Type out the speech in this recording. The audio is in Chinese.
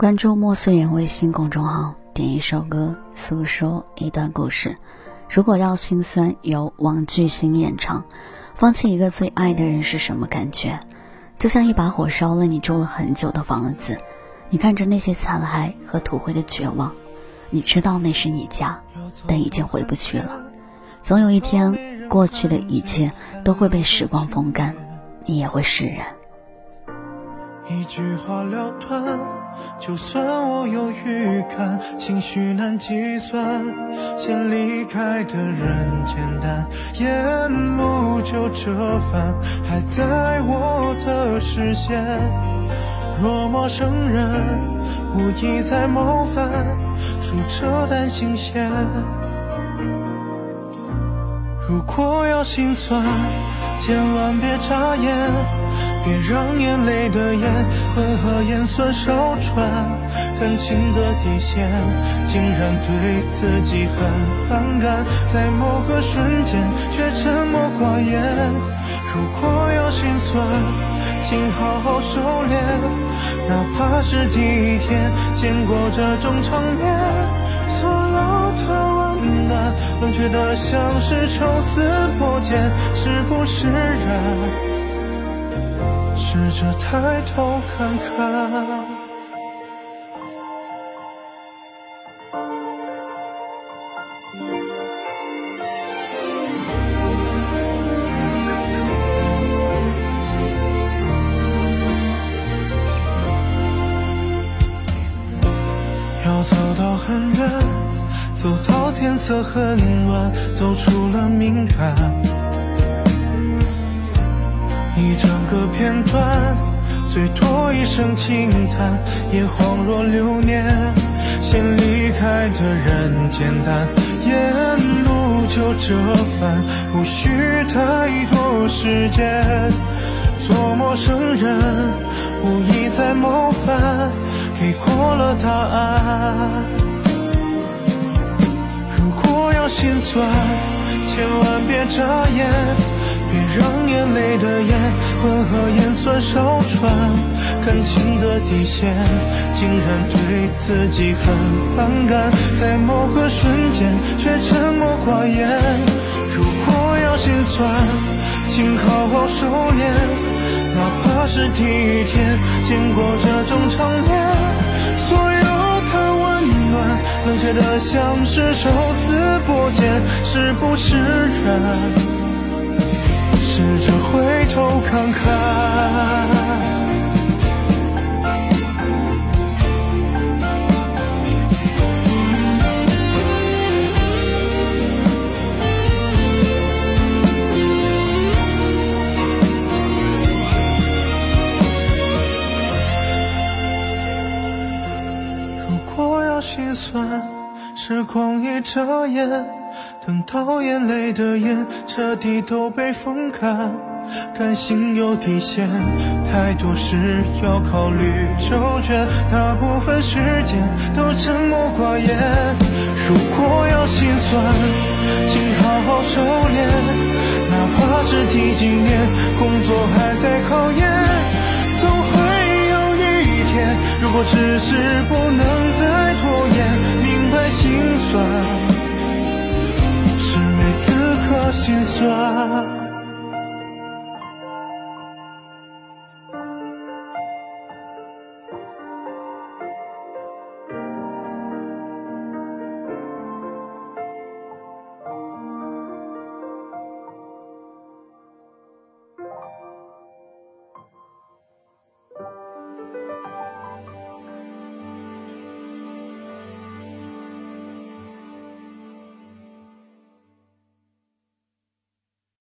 关注莫素颜微信公众号，点一首歌，诉说一段故事。如果要心酸，由王巨星演唱。放弃一个最爱的人是什么感觉？就像一把火烧了你住了很久的房子，你看着那些残骸和土灰的绝望，你知道那是你家，但已经回不去了。总有一天，过去的一切都会被时光风干，你也会释然。一句话了断，就算我有预感，情绪难计算。先离开的人简单，沿路就折返，还在我的视线。若陌生人无意在冒犯，数着单心线。如果要心酸，千万别眨眼。别让眼泪的盐混合盐酸烧穿感情的底线，竟然对自己很反感，在某个瞬间却沉默寡言。如果要心酸，请好好收敛，哪怕是第一天见过这种场面，所有的温暖冷却的像是抽丝剥茧，是不是然？试着抬头看看，要走到很远，走到天色很晚，走出了敏感。一整个片段，最多一声轻叹，也恍若流年。先离开的人简单，沿路就折返，无需太多时间。做陌生人，无意在冒犯，给过了答案。心酸，千万别眨眼。别让眼泪的盐混合盐酸烧穿感情的底线，竟然对自己很反感，在某个瞬间却沉默寡言。如果要心酸，请好好收敛，哪怕是第一天见过这种场冷却得像是抽丝剥茧，是不是然？试着回头看看，如果要心酸，时光一眨眼。等到眼泪的眼彻底都被风干，感性有底线，太多事要考虑周全，大部分时间都沉默寡言。如果要心酸，请好好收敛，哪怕是第几年，工作还在考验，总会有一天，如果只是不能再心酸是每次喝，心酸。